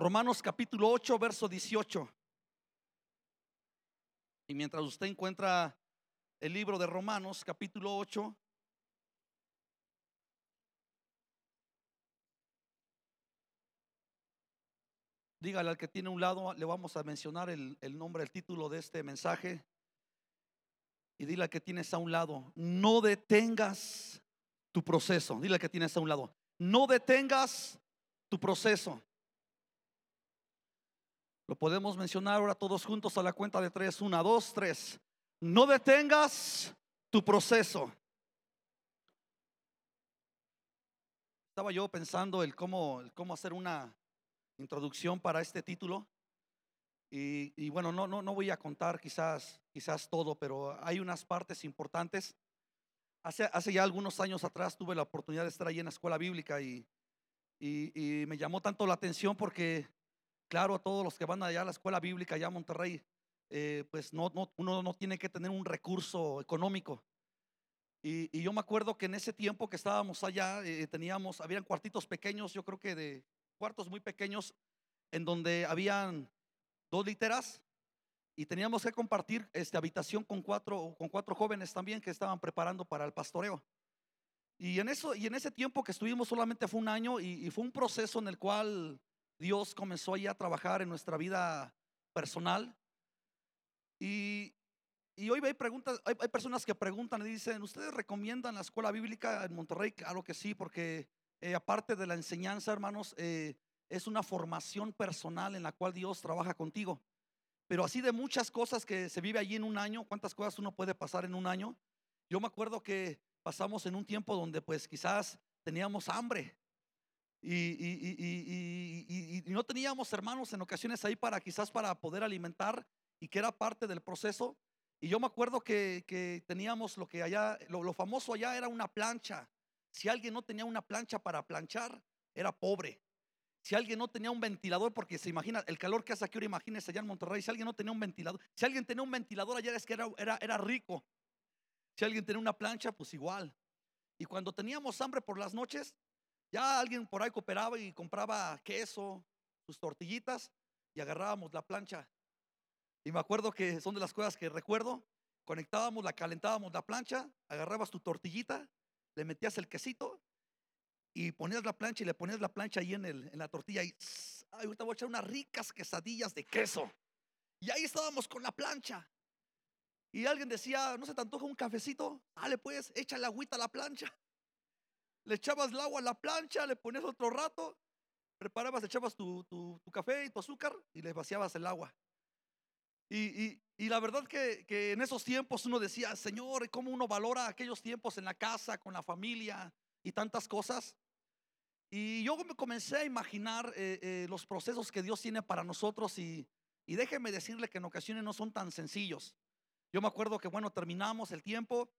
Romanos capítulo 8, verso 18. Y mientras usted encuentra el libro de Romanos capítulo 8, dígale al que tiene un lado, le vamos a mencionar el, el nombre, el título de este mensaje. Y dile al que tienes a un lado, no detengas tu proceso. Dile al que tienes a un lado, no detengas tu proceso. Lo podemos mencionar ahora todos juntos a la cuenta de tres. Una, dos, tres. No detengas tu proceso. Estaba yo pensando el cómo, el cómo hacer una introducción para este título. Y, y, bueno, no, no, no voy a contar quizás, quizás todo, pero hay unas partes importantes. Hace, hace ya algunos años atrás tuve la oportunidad de estar ahí en la escuela bíblica y, y, y me llamó tanto la atención porque Claro, a todos los que van allá a la escuela bíblica, allá a Monterrey, eh, pues no, no, uno no tiene que tener un recurso económico. Y, yo me acuerdo que en ese tiempo que estábamos allá, eh, teníamos, habían cuartitos pequeños, yo creo que de cuartos muy pequeños, en donde habían dos literas y teníamos que compartir esta habitación con cuatro, con cuatro jóvenes también que estaban preparando para el pastoreo. Y en, eso, y en ese tiempo que estuvimos solamente fue un año y fue un proceso en el cual Dios comenzó ya a trabajar en nuestra vida personal. Y, y hoy hay preguntas, hay, hay, personas que preguntan y dicen, ¿ustedes recomiendan la escuela bíblica en Monterrey? Claro que sí, porque eh, aparte de la enseñanza, hermanos, eh, es una formación personal en la cual Dios trabaja contigo. Pero así de muchas cosas que se vive allí en un año, ¿cuántas cosas uno puede pasar en un año? Yo me acuerdo que pasamos en un tiempo donde pues quizás teníamos hambre, y, y, y, y, no teníamos hermanos en ocasiones ahí para quizás para poder alimentar y que era parte del proceso. Y yo me acuerdo que, que teníamos lo que allá, lo, lo, famoso allá era una plancha. Si alguien no tenía una plancha para planchar, era pobre. Si alguien no tenía un ventilador, porque se imagina el calor que hace aquí ahora, imagínese allá en Monterrey, si alguien no tenía un ventilador, si alguien tenía un ventilador allá es que era, era, era rico. Si alguien tenía una plancha, pues igual. Y cuando teníamos hambre por las noches, ya alguien por ahí cooperaba y compraba queso, sus tortillitas y agarrábamos la plancha. Y me acuerdo que son de las cosas que recuerdo. Conectábamos, la calentábamos la plancha, agarrabas tu tortillita, le metías el quesito y ponías la plancha y le ponías la plancha ahí en, el, en la tortilla y ahorita voy a echar unas ricas quesadillas de queso. Y ahí estábamos con la plancha. Y alguien decía, ¿no se te antoja un cafecito? Dale pues, echa la agüita a la plancha le echabas el agua a la plancha, le ponías otro rato, preparabas, echabas tu, tu, tu café y tu azúcar y le vaciabas el agua. Y, y, y la verdad que, que, en esos tiempos uno decía, Señor, ¿cómo uno valora aquellos tiempos en la casa, con la familia y tantas cosas? Y yo me comencé a imaginar eh, eh, los procesos que Dios tiene para nosotros y, y déjeme decirle que en ocasiones no son tan sencillos. Yo me acuerdo que, bueno, terminamos el tiempo,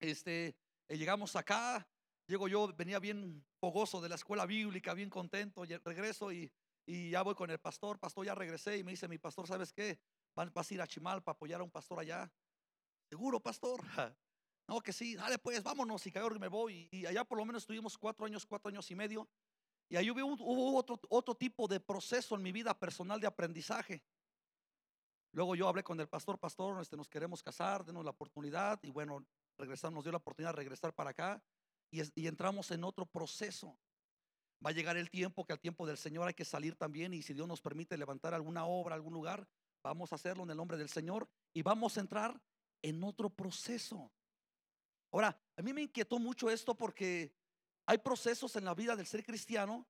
este, eh, llegamos acá, Llego yo, venía bien fogoso de la escuela bíblica, bien contento, y regreso y, y ya voy con el pastor, pastor, ya regresé y me dice mi pastor, ¿sabes qué? Vas a ir a Chimal para apoyar a un pastor allá. Seguro, pastor. No, que sí, dale pues, vámonos. Y que me voy. Y allá por lo menos estuvimos cuatro años, cuatro años y medio. Y ahí hubo, hubo otro, otro tipo de proceso en mi vida personal de aprendizaje. Luego yo hablé con el pastor, pastor, este, nos queremos casar, denos la oportunidad. Y bueno, regresamos, nos dio la oportunidad de regresar para acá y, entramos en otro proceso. Va a llegar el tiempo que al tiempo del Señor hay que salir también y si Dios nos permite levantar alguna obra, algún lugar, vamos a hacerlo en el nombre del Señor y vamos a entrar en otro proceso. Ahora, a mí me inquietó mucho esto porque hay procesos en la vida del ser cristiano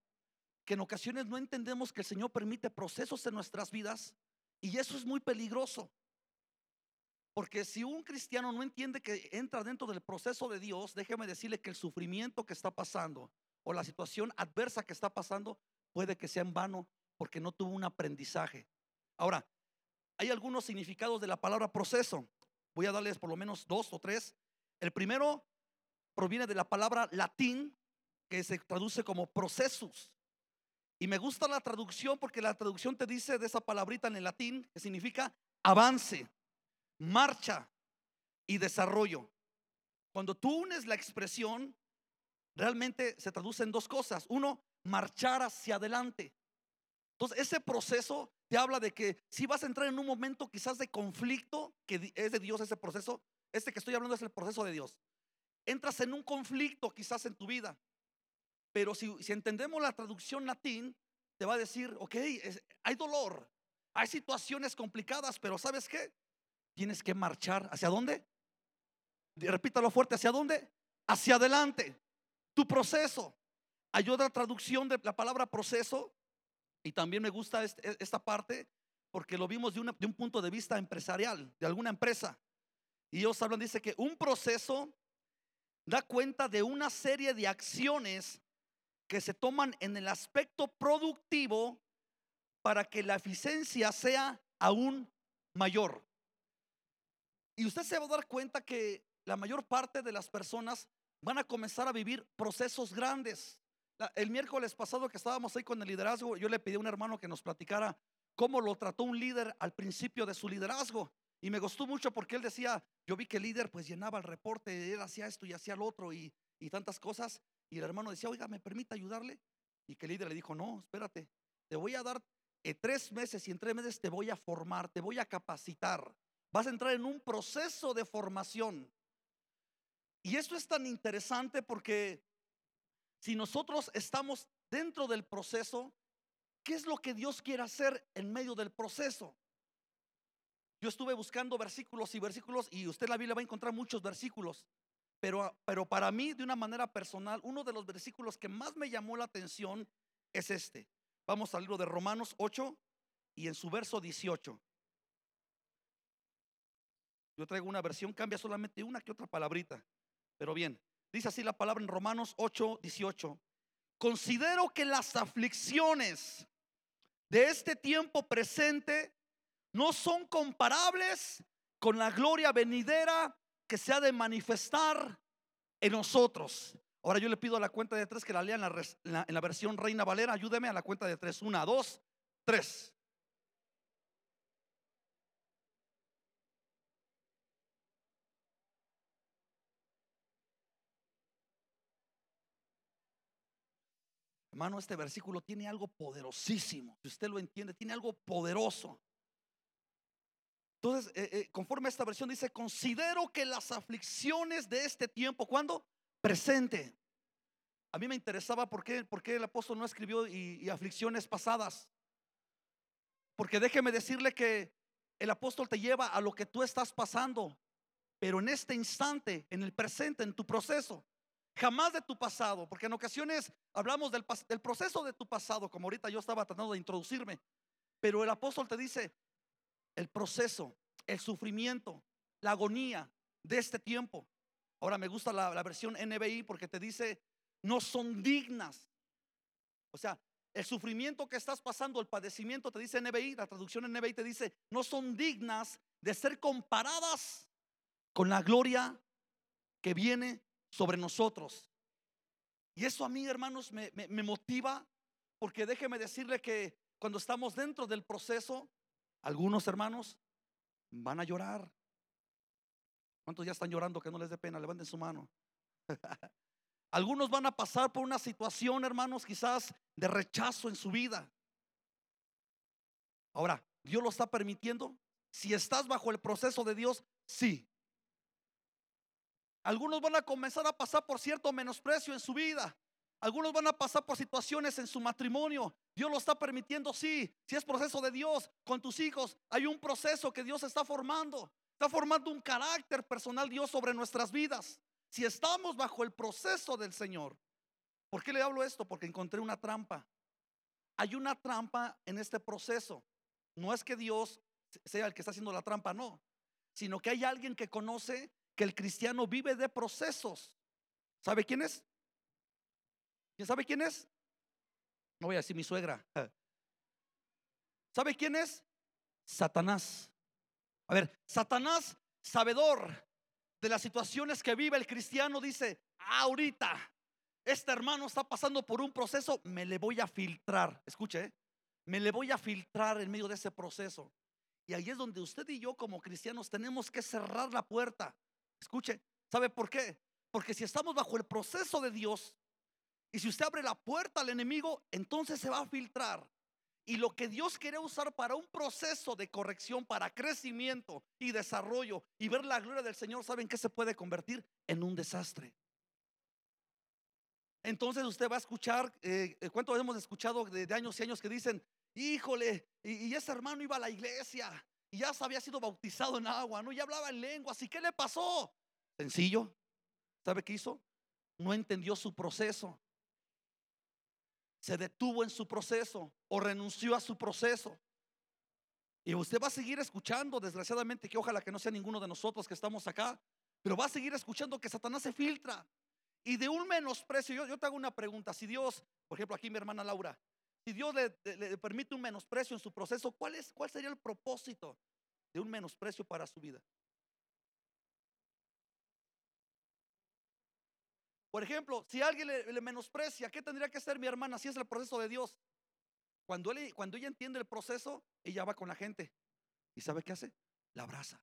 que en ocasiones no entendemos que el Señor permite procesos en nuestras vidas y eso es muy peligroso. Porque si un cristiano no entiende que entra dentro del proceso de Dios, déjeme decirle que el sufrimiento que está pasando o la situación adversa que está pasando puede que sea en vano porque no tuvo un aprendizaje. Ahora, hay algunos significados de la palabra proceso. Voy a darles por lo menos dos o tres. El primero proviene de la palabra latín que se traduce como procesus. Y me gusta la traducción porque la traducción te dice de esa palabrita en el latín que significa avance marcha y desarrollo. Cuando tú unes la expresión, realmente se traduce en dos cosas. Uno, marchar hacia adelante. Entonces, ese proceso te habla de que si vas a entrar en un momento quizás de conflicto, que es de Dios ese proceso, este que estoy hablando es el proceso de Dios. Entras en un conflicto quizás en tu vida, pero si, entendemos la traducción latín, te va a decir, ok, hay dolor, hay situaciones complicadas, pero ¿sabes qué? Tienes que marchar. ¿Hacia dónde? Repítalo fuerte, ¿hacia dónde? Hacia adelante. Tu proceso. Hay otra traducción de la palabra proceso y también me gusta este, esta parte porque lo vimos de, de un punto de vista empresarial, de alguna empresa. Y ellos hablan, dice que un proceso da cuenta de una serie de acciones que se toman en el aspecto productivo para que la eficiencia sea aún mayor. Y usted se va a dar cuenta que la mayor parte de las personas van a comenzar a vivir procesos grandes. El miércoles pasado que estábamos ahí con el liderazgo, yo le pedí a un hermano que nos platicara cómo lo trató un líder al principio de su liderazgo. Y me gustó mucho porque él decía, yo vi que el líder pues llenaba el reporte, él hacía esto y hacía lo otro y, y tantas cosas. Y el hermano decía, oiga, ¿me permite ayudarle? Y que el líder le dijo, no, espérate, te voy a dar eh, tres meses y en tres meses te voy a formar, te voy a capacitar. Vas a entrar en un proceso de formación. Y esto es tan interesante porque si nosotros estamos dentro del proceso, ¿qué es lo que Dios quiere hacer en medio del proceso? Yo estuve buscando versículos y versículos y usted en la Biblia va a encontrar muchos versículos, pero, pero para mí de una manera personal, uno de los versículos que más me llamó la atención es este. Vamos al libro de Romanos 8 y en su verso 18. Yo traigo una versión, cambia solamente una que otra palabrita, pero bien. Dice así la palabra en Romanos 8, 18. Considero que las aflicciones de este tiempo presente no son comparables con la gloria venidera que se ha de manifestar en nosotros. Ahora yo le pido a la cuenta de tres que la lean en la, en la versión Reina Valera. Ayúdeme a la cuenta de tres. Una, dos, tres. Hermano, este versículo tiene algo poderosísimo. Si usted lo entiende, tiene algo poderoso. Entonces, eh, eh, conforme a esta versión dice, considero que las aflicciones de este tiempo, ¿cuándo? Presente. A mí me interesaba por qué, por qué el apóstol no escribió y, aflicciones pasadas. Porque déjeme decirle que el apóstol te lleva a lo que tú estás pasando, pero en este instante, en el presente, en tu proceso. Jamás de tu pasado, porque en ocasiones hablamos del, proceso de tu pasado, como ahorita yo estaba tratando de introducirme, pero el apóstol te dice el proceso, el sufrimiento, la agonía de este tiempo. Ahora me gusta la, la versión NBI porque te dice, no son dignas. O sea, el sufrimiento que estás pasando, el padecimiento, te dice NBI, la traducción NBI te dice, no son dignas de ser comparadas con la gloria que viene sobre nosotros. Y eso a mí, hermanos, me, motiva porque déjeme decirle que cuando estamos dentro del proceso, algunos hermanos van a llorar. ¿Cuántos ya están llorando que no les dé pena? Levanten su mano. Algunos van a pasar por una situación, hermanos, quizás de rechazo en su vida. Ahora, ¿Dios lo está permitiendo? Si estás bajo el proceso de Dios, sí. Algunos van a comenzar a pasar por cierto menosprecio en su vida. Algunos van a pasar por situaciones en su matrimonio. Dios lo está permitiendo, sí. Si es proceso de Dios con tus hijos, hay un proceso que Dios está formando. Está formando un carácter personal Dios sobre nuestras vidas. Si estamos bajo el proceso del Señor. ¿Por qué le hablo esto? Porque encontré una trampa. Hay una trampa en este proceso. No es que Dios sea el que está haciendo la trampa, no. Sino que hay alguien que conoce que el cristiano vive de procesos. ¿Sabe quién es? ¿Quién sabe quién es? No voy a decir mi suegra. ¿Sabe quién es? Satanás. A ver, Satanás, sabedor de las situaciones que vive el cristiano, dice, ahorita, este hermano está pasando por un proceso, me le voy a filtrar. Escuche, ¿eh? me le voy a filtrar en medio de ese proceso. Y ahí es donde usted y yo como cristianos tenemos que cerrar la puerta Escuche, ¿sabe por qué? Porque si estamos bajo el proceso de Dios y si usted abre la puerta al enemigo, entonces se va a filtrar. Y lo que Dios quiere usar para un proceso de corrección, para crecimiento y desarrollo y ver la gloria del Señor, ¿saben qué se puede convertir? En un desastre. Entonces usted va a escuchar, eh, ¿cuánto hemos escuchado de, años y años que dicen, híjole, y, ese hermano iba a la iglesia y ya había sido bautizado en agua, ¿no? Y hablaba en lenguas, ¿y qué le pasó? Sencillo, ¿sabe qué hizo? No entendió su proceso se detuvo en su proceso o renunció a su proceso. Y usted va a seguir escuchando, desgraciadamente, que ojalá que no sea ninguno de nosotros que estamos acá, pero va a seguir escuchando que Satanás se filtra. Y de un menosprecio, yo, yo te hago una pregunta, si Dios, por ejemplo aquí mi hermana Laura, si Dios le, permite un menosprecio en su proceso, ¿cuál, es, ¿cuál sería el propósito de un menosprecio para su vida? Por ejemplo, si alguien le, menosprecia, ¿qué tendría que hacer mi hermana si es el proceso de Dios? Cuando, él, cuando ella entiende el proceso, ella va con la gente. ¿Y sabe qué hace? La abraza.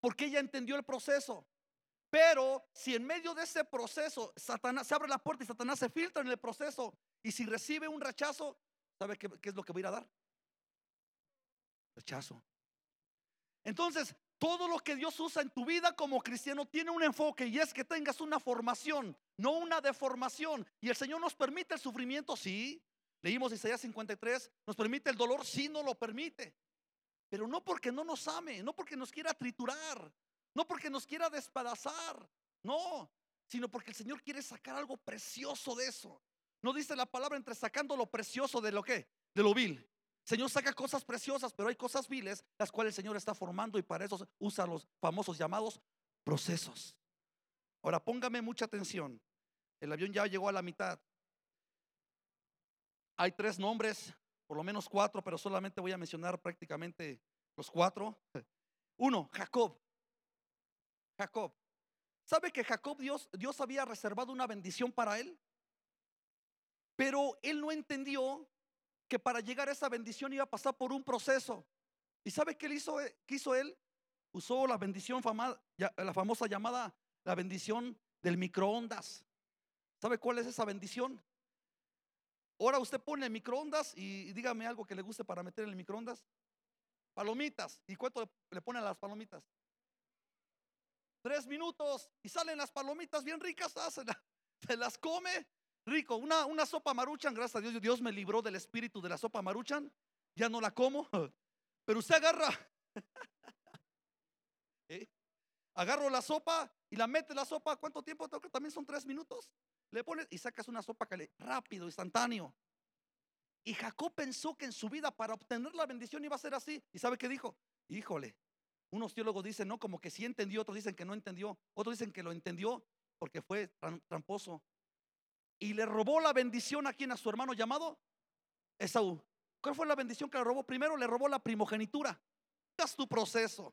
Porque ella entendió el proceso. Pero si en medio de ese proceso Satanás se abre la puerta y Satanás se filtra en el proceso, y si recibe un rechazo, ¿sabe qué, es lo que va a ir a dar? Rechazo. Entonces, todo lo que Dios usa en tu vida como cristiano tiene un enfoque y es que tengas una formación, no una deformación. Y el Señor nos permite el sufrimiento, sí. Leímos Isaías 53, nos permite el dolor, sí, no lo permite. Pero no porque no nos ame, no porque nos quiera triturar, no porque nos quiera despedazar, no, sino porque el Señor quiere sacar algo precioso de eso. No dice la palabra entre sacando lo precioso de lo que, de lo vil. Señor saca cosas preciosas, pero hay cosas viles, las cuales el Señor está formando y para eso usa los famosos llamados procesos. Ahora póngame mucha atención. El avión ya llegó a la mitad. Hay tres nombres, por lo menos cuatro, pero solamente voy a mencionar prácticamente los cuatro. Uno, Jacob. Jacob. ¿Sabe que Jacob Dios, Dios había reservado una bendición para él? Pero él no entendió que para llegar a esa bendición iba a pasar por un proceso. ¿Y sabe qué hizo, hizo él? Usó la bendición fama, la famosa llamada la bendición del microondas. ¿Sabe cuál es esa bendición? Ahora usted pone microondas y, dígame algo que le guste para meter en el microondas. Palomitas. ¿Y cuánto le pone a las palomitas? Tres minutos y salen las palomitas bien ricas, ah, se las come rico. Una, una sopa maruchan, gracias a Dios, Dios me libró del espíritu de la sopa maruchan. Ya no la como. Pero usted agarra, ¿Eh? agarro la sopa y la mete la sopa. ¿Cuánto tiempo? que también son tres minutos. Le pones y sacas una sopa que rápido, instantáneo. Y Jacob pensó que en su vida para obtener la bendición iba a ser así. ¿Y sabe qué dijo? Híjole, unos teólogos dicen, no, como que sí entendió, otros dicen que no entendió, otros dicen que lo entendió porque fue tramposo y le robó la bendición a quien, a su hermano llamado Esaú. ¿Cuál fue la bendición que le robó? Primero le robó la primogenitura. Es tu proceso.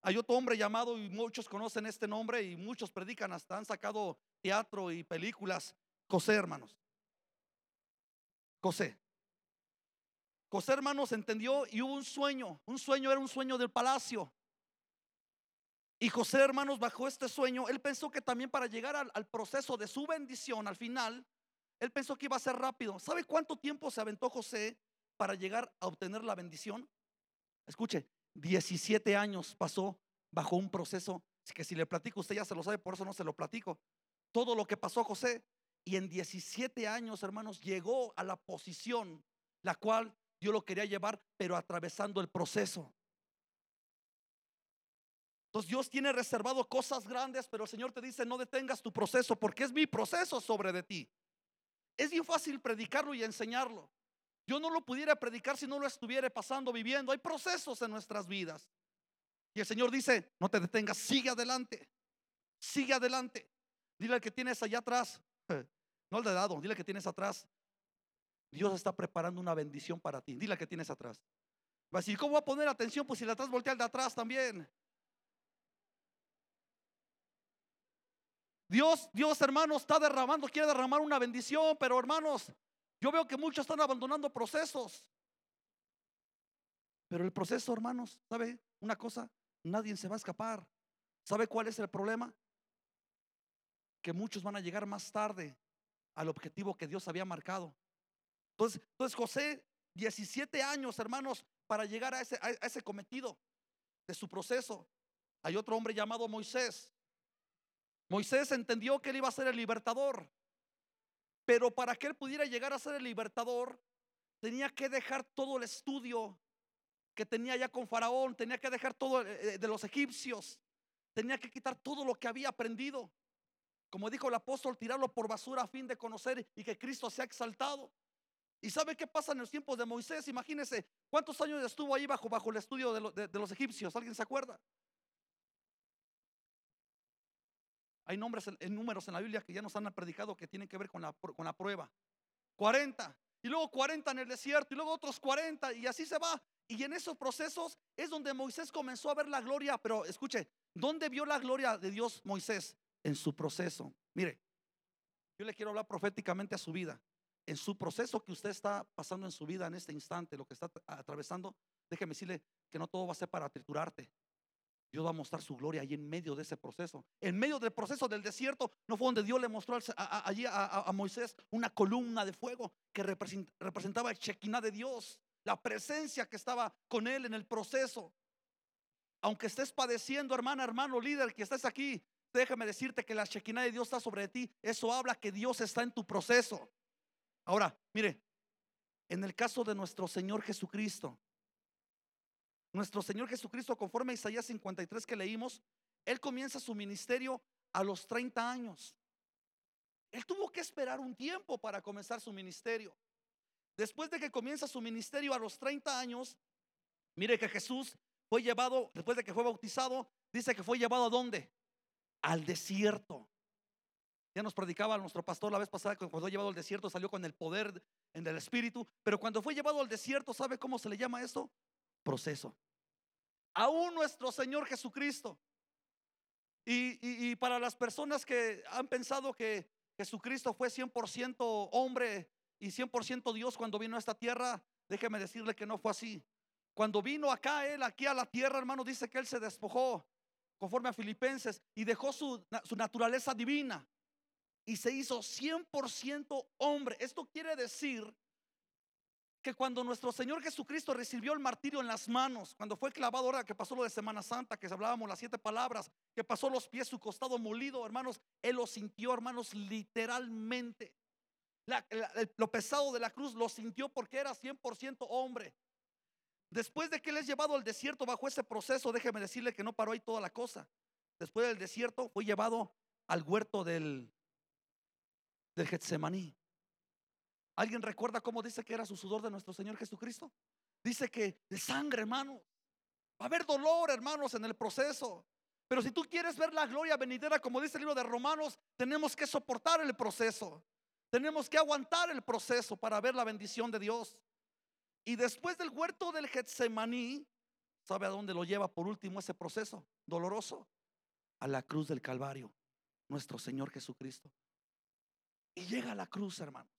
Hay otro hombre llamado, y muchos conocen este nombre, y muchos predican, hasta han sacado teatro y películas. José, hermanos. José. José, hermanos, entendió y hubo un sueño. Un sueño era un sueño del palacio. Y José, hermanos, bajo este sueño, él pensó que también para llegar al, proceso de su bendición al final, él pensó que iba a ser rápido. ¿Sabe cuánto tiempo se aventó José para llegar a obtener la bendición? Escuche, 17 años pasó bajo un proceso que si le platico, usted ya se lo sabe, por eso no se lo platico. Todo lo que pasó José. Y en 17 años, hermanos, llegó a la posición la cual Dios lo quería llevar, pero atravesando el proceso. Entonces Dios tiene reservado cosas grandes, pero el Señor te dice, no detengas tu proceso porque es mi proceso sobre de ti. Es bien fácil predicarlo y enseñarlo. Yo no lo pudiera predicar si no lo estuviera pasando, viviendo. Hay procesos en nuestras vidas. Y el Señor dice, no te detengas, sigue adelante. Sigue adelante. Dile al que tienes allá atrás, no al de dado, dile al que tienes atrás. Dios está preparando una bendición para ti. Dile al que tienes atrás. Va a decir, ¿cómo va a poner atención? Pues si le atrás voltea al de atrás también. Dios, Dios hermanos, está derramando, quiere derramar una bendición, pero hermanos, yo veo que muchos están abandonando procesos. Pero el proceso, hermanos, ¿sabe una cosa? Nadie se va a escapar. ¿Sabe cuál es el problema? Que muchos van a llegar más tarde al objetivo que Dios había marcado. Entonces, entonces José, 17 años, hermanos, para llegar a ese, a ese cometido de su proceso. Hay otro hombre llamado Moisés. Moisés entendió que él iba a ser el libertador. Pero para que él pudiera llegar a ser el libertador, tenía que dejar todo el estudio que tenía ya con Faraón, tenía que dejar todo eh, de los egipcios, tenía que quitar todo lo que había aprendido. Como dijo el apóstol, tirarlo por basura a fin de conocer y que Cristo sea exaltado. ¿Y sabe qué pasa en los tiempos de Moisés? Imagínese cuántos años estuvo ahí bajo, bajo el estudio de los egipcios. ¿Alguien se acuerda? Hay nombres en, números en la Biblia que ya nos han predicado que tienen que ver con la, con la prueba. 40. Y luego 40 en el desierto. Y luego otros 40. Y así se va. Y en esos procesos es donde Moisés comenzó a ver la gloria. Pero escuche, ¿dónde vio la gloria de Dios Moisés? En su proceso. Mire, yo le quiero hablar proféticamente a su vida. En su proceso que usted está pasando en su vida en este instante, lo que está atravesando, déjeme decirle que no todo va a ser para triturarte. Dios va a mostrar su gloria allí en medio de ese proceso. En medio del proceso del desierto, no fue donde Dios le mostró allí a, Moisés una columna de fuego que representaba el Shekinah de Dios, la presencia que estaba con él en el proceso. Aunque estés padeciendo, hermana, hermano, líder, que estés aquí, déjame decirte que la Shekinah de Dios está sobre ti. Eso habla que Dios está en tu proceso. Ahora, mire, en el caso de nuestro Señor Jesucristo, nuestro Señor Jesucristo, conforme a Isaías 53 que leímos, Él comienza su ministerio a los 30 años. Él tuvo que esperar un tiempo para comenzar su ministerio. Después de que comienza su ministerio a los 30 años, mire que Jesús fue llevado, después de que fue bautizado, dice que fue llevado a dónde? Al desierto. Ya nos predicaba nuestro pastor la vez pasada que cuando fue llevado al desierto salió con el poder en el espíritu, pero cuando fue llevado al desierto, ¿sabe cómo se le llama esto? Proceso. Aún nuestro Señor Jesucristo. Y, para las personas que han pensado que Jesucristo fue 100% hombre y 100% Dios cuando vino a esta tierra, déjeme decirle que no fue así. Cuando vino acá, Él aquí a la tierra, hermano, dice que Él se despojó, conforme a Filipenses, y dejó su, su naturaleza divina y se hizo 100% hombre. Esto quiere decir que cuando nuestro Señor Jesucristo recibió el martirio en las manos, cuando fue clavado, ahora que pasó lo de Semana Santa, que hablábamos las siete palabras, que pasó los pies, su costado molido, hermanos, Él lo sintió, hermanos, literalmente. lo pesado de la cruz lo sintió porque era 100% hombre. Después de que Él es llevado al desierto bajo ese proceso, déjeme decirle que no paró ahí toda la cosa. Después del desierto fue llevado al huerto del, del Getsemaní. ¿Alguien recuerda cómo dice que era su sudor de nuestro Señor Jesucristo? Dice que de sangre, hermano. Va a haber dolor, hermanos, en el proceso. Pero si tú quieres ver la gloria venidera, como dice el libro de Romanos, tenemos que soportar el proceso. Tenemos que aguantar el proceso para ver la bendición de Dios. Y después del huerto del Getsemaní, ¿sabe a dónde lo lleva por último ese proceso doloroso? A la cruz del Calvario, nuestro Señor Jesucristo. Y llega a la cruz, hermano.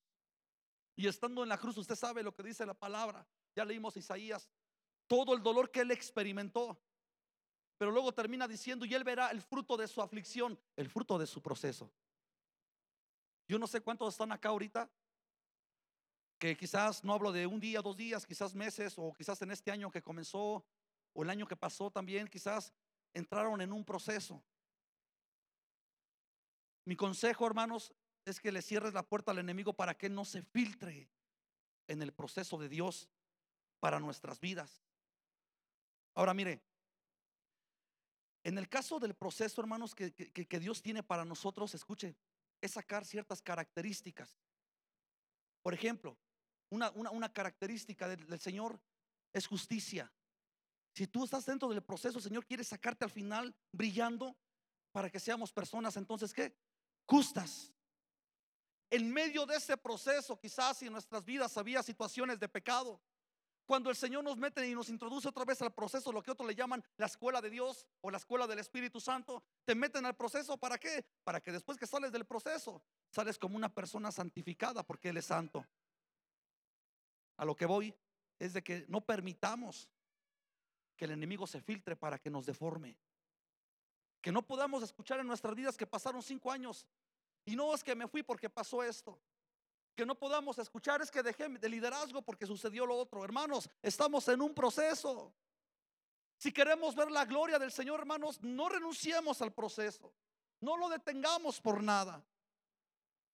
Y estando en la cruz, usted sabe lo que dice la palabra. Ya leímos Isaías, todo el dolor que él experimentó. Pero luego termina diciendo, y él verá el fruto de su aflicción, el fruto de su proceso. Yo no sé cuántos están acá ahorita, que quizás no hablo de un día, dos días, quizás meses, o quizás en este año que comenzó, o el año que pasó también, quizás entraron en un proceso. Mi consejo, hermanos, es que le cierres la puerta al enemigo para que no se filtre en el proceso de Dios para nuestras vidas. Ahora mire, en el caso del proceso, hermanos, que, Dios tiene para nosotros, escuche, es sacar ciertas características. Por ejemplo, una, una, característica del, del Señor es justicia. Si tú estás dentro del proceso, el Señor quiere sacarte al final brillando para que seamos personas, entonces, ¿qué? Justas, en medio de ese proceso, quizás en nuestras vidas había situaciones de pecado. Cuando el Señor nos mete y nos introduce otra vez al proceso, lo que otros le llaman la escuela de Dios o la escuela del Espíritu Santo, te meten al proceso para qué? Para que después que sales del proceso, sales como una persona santificada porque Él es santo. A lo que voy es de que no permitamos que el enemigo se filtre para que nos deforme. Que no podamos escuchar en nuestras vidas que pasaron cinco años y no es que me fui porque pasó esto. que no podamos escuchar es que dejé de liderazgo porque sucedió lo otro. Hermanos, estamos en un proceso. Si queremos ver la gloria del Señor, hermanos, no renunciemos al proceso. No lo detengamos por nada.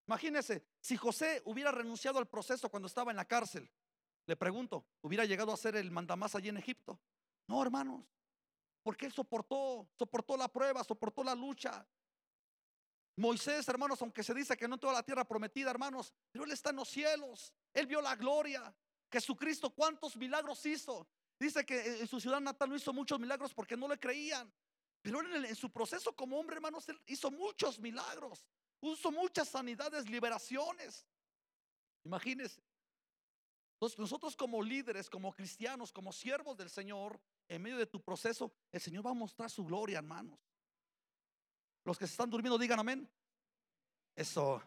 Imagínense, si José hubiera renunciado al proceso cuando estaba en la cárcel, le pregunto, ¿hubiera llegado a ser el mandamás allí en Egipto? No, hermanos, porque él soportó, soportó la prueba, soportó la lucha. Moisés, hermanos, aunque se dice que no en toda la tierra prometida, hermanos, pero él está en los cielos. Él vio la gloria. Jesucristo, ¿cuántos milagros hizo? Dice que en su ciudad natal no hizo muchos milagros porque no le creían. Pero en, en su proceso como hombre, hermanos, él hizo muchos milagros. Hizo muchas sanidades, liberaciones. Imagínense. Entonces nosotros como líderes, como cristianos, como siervos del Señor, en medio de tu proceso, el Señor va a mostrar su gloria, hermanos. Los que se están durmiendo, digan amén. Eso.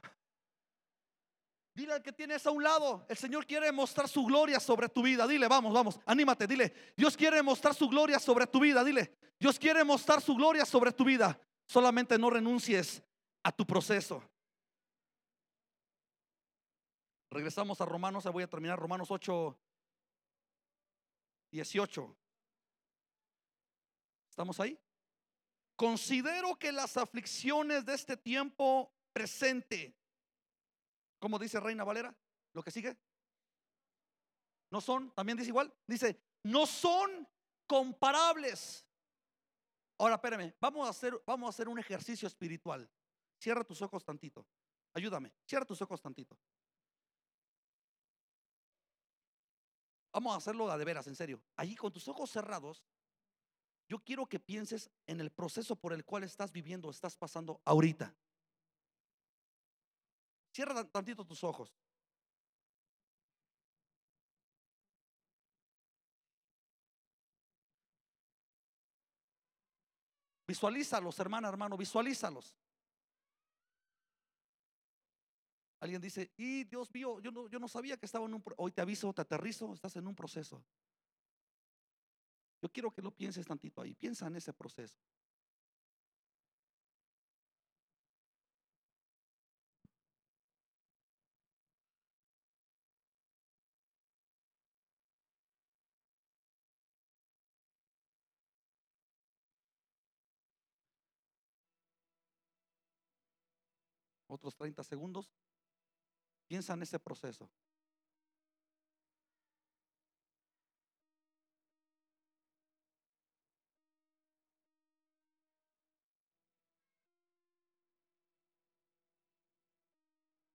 Dile al que tienes a un lado, el Señor quiere mostrar su gloria sobre tu vida. Dile, vamos, vamos, anímate, dile. Dios quiere mostrar su gloria sobre tu vida. Dile, Dios quiere mostrar su gloria sobre tu vida. Solamente no renuncies a tu proceso. Regresamos a Romanos, voy a terminar Romanos 8, 18. ¿Estamos ahí? Considero que las aflicciones de este tiempo presente, como dice Reina Valera, lo que sigue, no son, también dice igual, dice, no son comparables. Ahora, espérame, vamos a hacer, vamos a hacer un ejercicio espiritual. Cierra tus ojos tantito. Ayúdame, cierra tus ojos tantito. Vamos a hacerlo de veras, en serio. Allí con tus ojos cerrados, yo quiero que pienses en el proceso por el cual estás viviendo, estás pasando ahorita. Cierra tantito tus ojos. Visualízalos, hermana, hermano, visualízalos. Alguien dice, y Dios mío, yo no, yo no sabía que estaba en un... Hoy te aviso, te aterrizo, estás en un proceso. Yo quiero que lo pienses tantito ahí. Piensa en ese proceso. Otros 30 segundos. Piensa en ese proceso.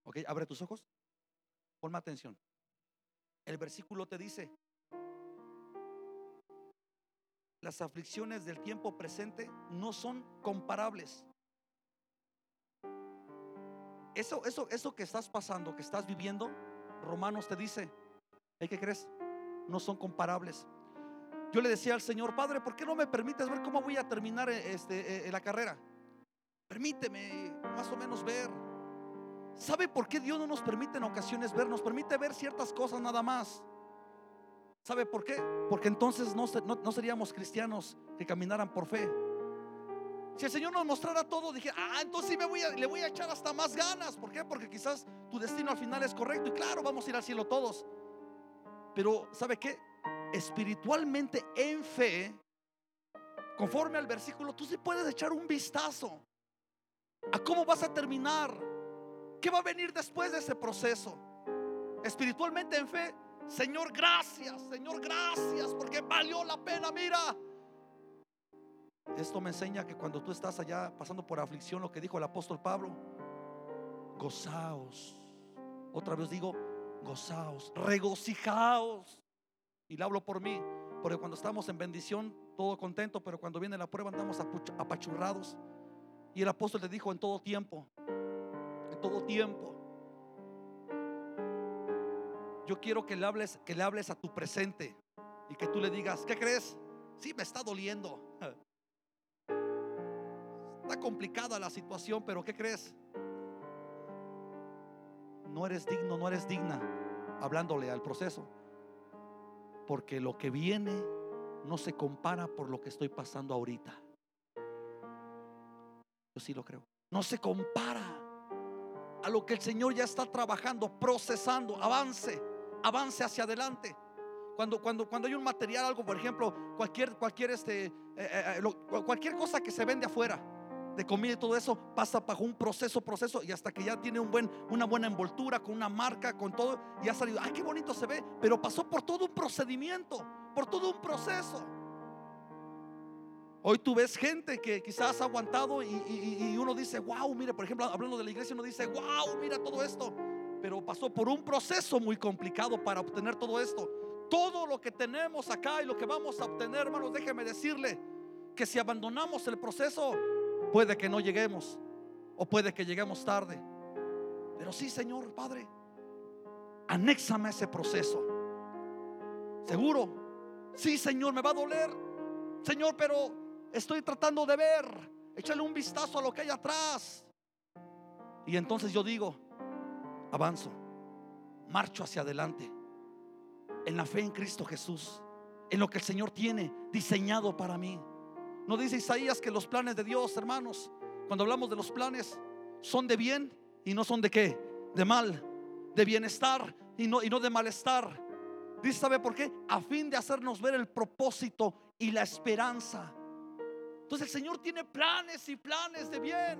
Ok, abre tus ojos. Ponme atención. El versículo te dice, las aflicciones del tiempo presente no son comparables. Eso, eso, eso que estás pasando, que estás viviendo, Romanos te dice, ¿qué crees? No son comparables. Yo le decía al Señor, Padre, ¿por qué no me permites ver cómo voy a terminar este, eh, la carrera? Permíteme más o menos ver. ¿Sabe por qué Dios no nos permite en ocasiones ver? Nos permite ver ciertas cosas nada más. ¿Sabe por qué? Porque entonces no, no, seríamos cristianos que caminaran por fe. Si el Señor nos mostrara todo, dije, ah, entonces sí me voy a, le voy a echar hasta más ganas. ¿Por qué? Porque quizás tu destino al final es correcto y claro, vamos a ir al cielo todos. Pero, ¿sabe qué? Espiritualmente en fe, conforme al versículo, tú sí puedes echar un vistazo a cómo vas a terminar ¿Qué va a venir después de ese proceso? Espiritualmente en fe, Señor, gracias, Señor, gracias, porque valió la pena, mira. Esto me enseña que cuando tú estás allá pasando por aflicción, lo que dijo el apóstol Pablo, gozaos. Otra vez digo, gozaos, regocijaos. Y le hablo por mí, porque cuando estamos en bendición, todo contento, pero cuando viene la prueba andamos apachurrados. Y el apóstol le dijo en todo tiempo, todo tiempo. Yo quiero que le hables, que le hables a tu presente y que tú le digas, ¿qué crees? Sí, me está doliendo. Está complicada la situación, pero ¿qué crees? No eres digno, no eres digna hablándole al proceso. Porque lo que viene no se compara por lo que estoy pasando ahorita. Yo sí lo creo. No se compara lo que el Señor ya está trabajando, procesando, avance, avance hacia adelante. Cuando, cuando, cuando hay un material, algo, por ejemplo, cualquier, cualquier, este, eh, eh, eh, lo- cualquier cosa que se vende afuera, de comida y todo eso, pasa bajo un proceso, proceso, y hasta que ya tiene un buen, una buena envoltura, con una marca, con todo, y ha salido, ay, qué bonito se ve, pero pasó por todo un procedimiento, por todo un proceso. Hoy tú ves gente que quizás ha aguantado y, y- y uno dice, wow, mire, por ejemplo, hablando de la iglesia, uno dice, wow, mira todo esto. Pero pasó por un proceso muy complicado para obtener todo esto. Todo lo que tenemos acá y lo que vamos a obtener, hermanos, déjeme decirle que si abandonamos el proceso, puede que no lleguemos o puede que lleguemos tarde. Pero sí, Señor, Padre, anéxame ese proceso. Seguro, sí, Señor, me va a doler. Señor, pero estoy tratando de ver. Échale un vistazo a lo que hay atrás. Y entonces yo digo, avanzo, marcho hacia adelante, en la fe en Cristo Jesús, en lo que el Señor tiene diseñado para mí. No dice Isaías que los planes de Dios, hermanos, cuando hablamos de los planes, son de bien y no son de qué, de mal, de bienestar y no, y no de malestar. Dice, ¿sabe por qué? A fin de hacernos ver el propósito y la esperanza. Entonces el Señor tiene planes y planes de bien.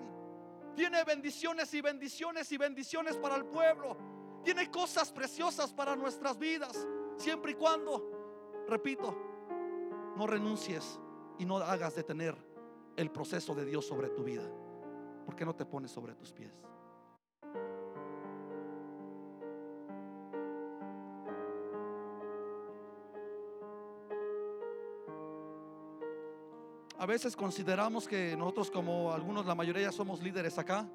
Tiene bendiciones y bendiciones y bendiciones para el pueblo. Tiene cosas preciosas para nuestras vidas. Siempre y cuando, repito, no renuncies y no hagas detener el proceso de Dios sobre tu vida. ¿Por qué no te pones sobre tus pies? Veces consideramos que nosotros como algunos, la mayoría somos líderes acá.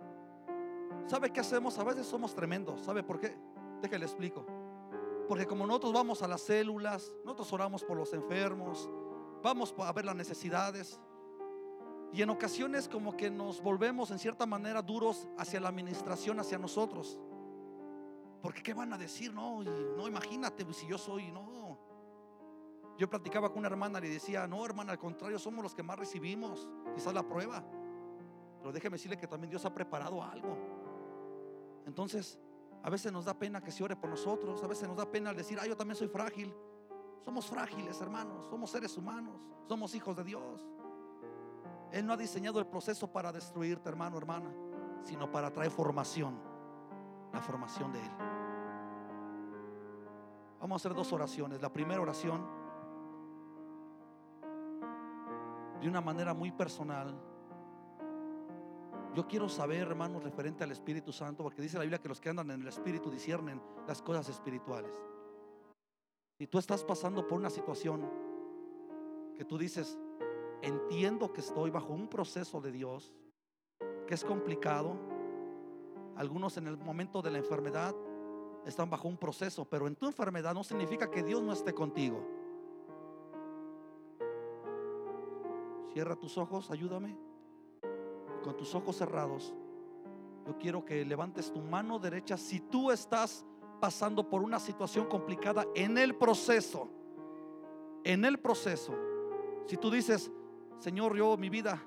¿Sabe qué hacemos? A veces somos tremendos. ¿Sabe por qué? Déjale explico. Porque como nosotros vamos a las células, nosotros oramos por los enfermos, vamos a ver las necesidades. Y en ocasiones como que nos volvemos en cierta manera duros hacia la administración, hacia nosotros. Porque ¿qué van a decir? No, no, imagínate si yo soy, no. Yo platicaba con una hermana y le decía, no, hermana, al contrario, somos los que más recibimos. Quizás la prueba. Pero déjeme decirle que también Dios ha preparado algo. Entonces, a veces nos da pena que se ore por nosotros. A veces nos da pena al decir, ah, yo también soy frágil. Somos frágiles, hermanos. Somos seres humanos. Somos hijos de Dios. Él no ha diseñado el proceso para destruirte, hermano, hermana, sino para traer formación. La formación de Él. Vamos a hacer dos oraciones. La primera oración de una manera muy personal. Yo quiero saber, hermanos, referente al Espíritu Santo, porque dice la Biblia que los que andan en el Espíritu disciernen las cosas espirituales. Si tú estás pasando por una situación que tú dices, entiendo que estoy bajo un proceso de Dios, que es complicado, algunos en el momento de la enfermedad están bajo un proceso, pero en tu enfermedad no significa que Dios no esté contigo. Cierra tus ojos, ayúdame. Con tus ojos cerrados, yo quiero que levantes tu mano derecha si tú estás pasando por una situación complicada en el proceso. En el proceso. Si tú dices, Señor, yo mi vida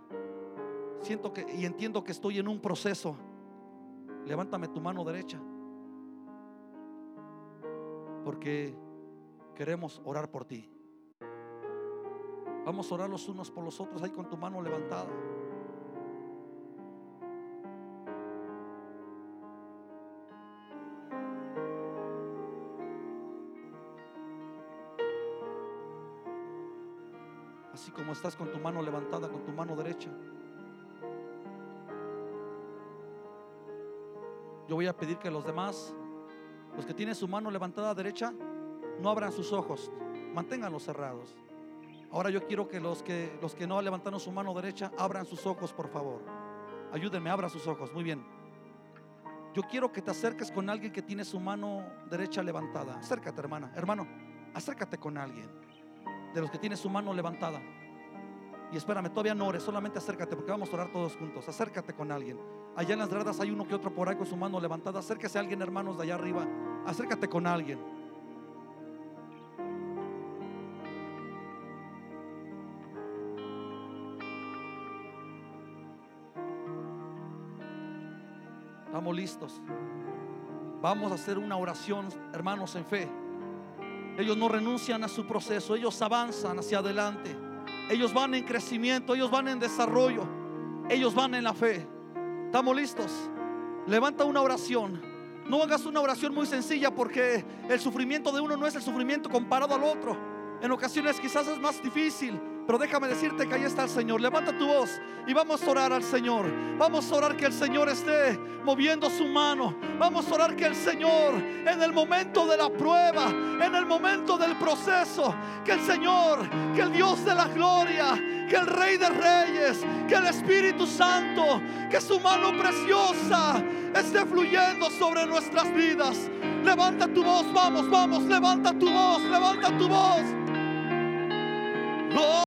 siento que y entiendo que estoy en un proceso. Levántame tu mano derecha. Porque queremos orar por ti. Vamos a orar los unos por los otros ahí con tu mano levantada. Así como estás con tu mano levantada, con tu mano derecha. Yo voy a pedir que los demás, los que tienen su mano levantada derecha, no abran sus ojos, manténganlos cerrados. Ahora yo quiero que los que los que no levantaron su mano derecha abran sus ojos, por favor. Ayúdenme, abran sus ojos. Muy bien. Yo quiero que te acerques con alguien que tiene su mano derecha levantada. Acércate, hermana. Hermano, acércate con alguien de los que tiene su mano levantada. Y espérame, todavía no ores, solamente acércate porque vamos a orar todos juntos. Acércate con alguien. Allá en las gradas hay uno que otro por ahí con su mano levantada. Acérquese a alguien, hermanos, de allá arriba. Acércate con alguien. Estamos listos. Vamos a hacer una oración, hermanos, en fe. Ellos no renuncian a su proceso, ellos avanzan hacia adelante. Ellos van en crecimiento, ellos van en desarrollo, ellos van en la fe. ¿Estamos listos? Levanta una oración. No hagas una oración muy sencilla porque el sufrimiento de uno no es el sufrimiento comparado al otro. En ocasiones quizás es más difícil. Pero déjame decirte que ahí está el Señor. Levanta tu voz y vamos a orar al Señor. Vamos a orar que el Señor esté moviendo su mano. Vamos a orar que el Señor en el momento de la prueba, en el momento del proceso, que el Señor, que el Dios de la gloria, que el Rey de Reyes, que el Espíritu Santo, que su mano preciosa esté fluyendo sobre nuestras vidas. Levanta tu voz, vamos, vamos, levanta tu voz, levanta tu voz. Oh.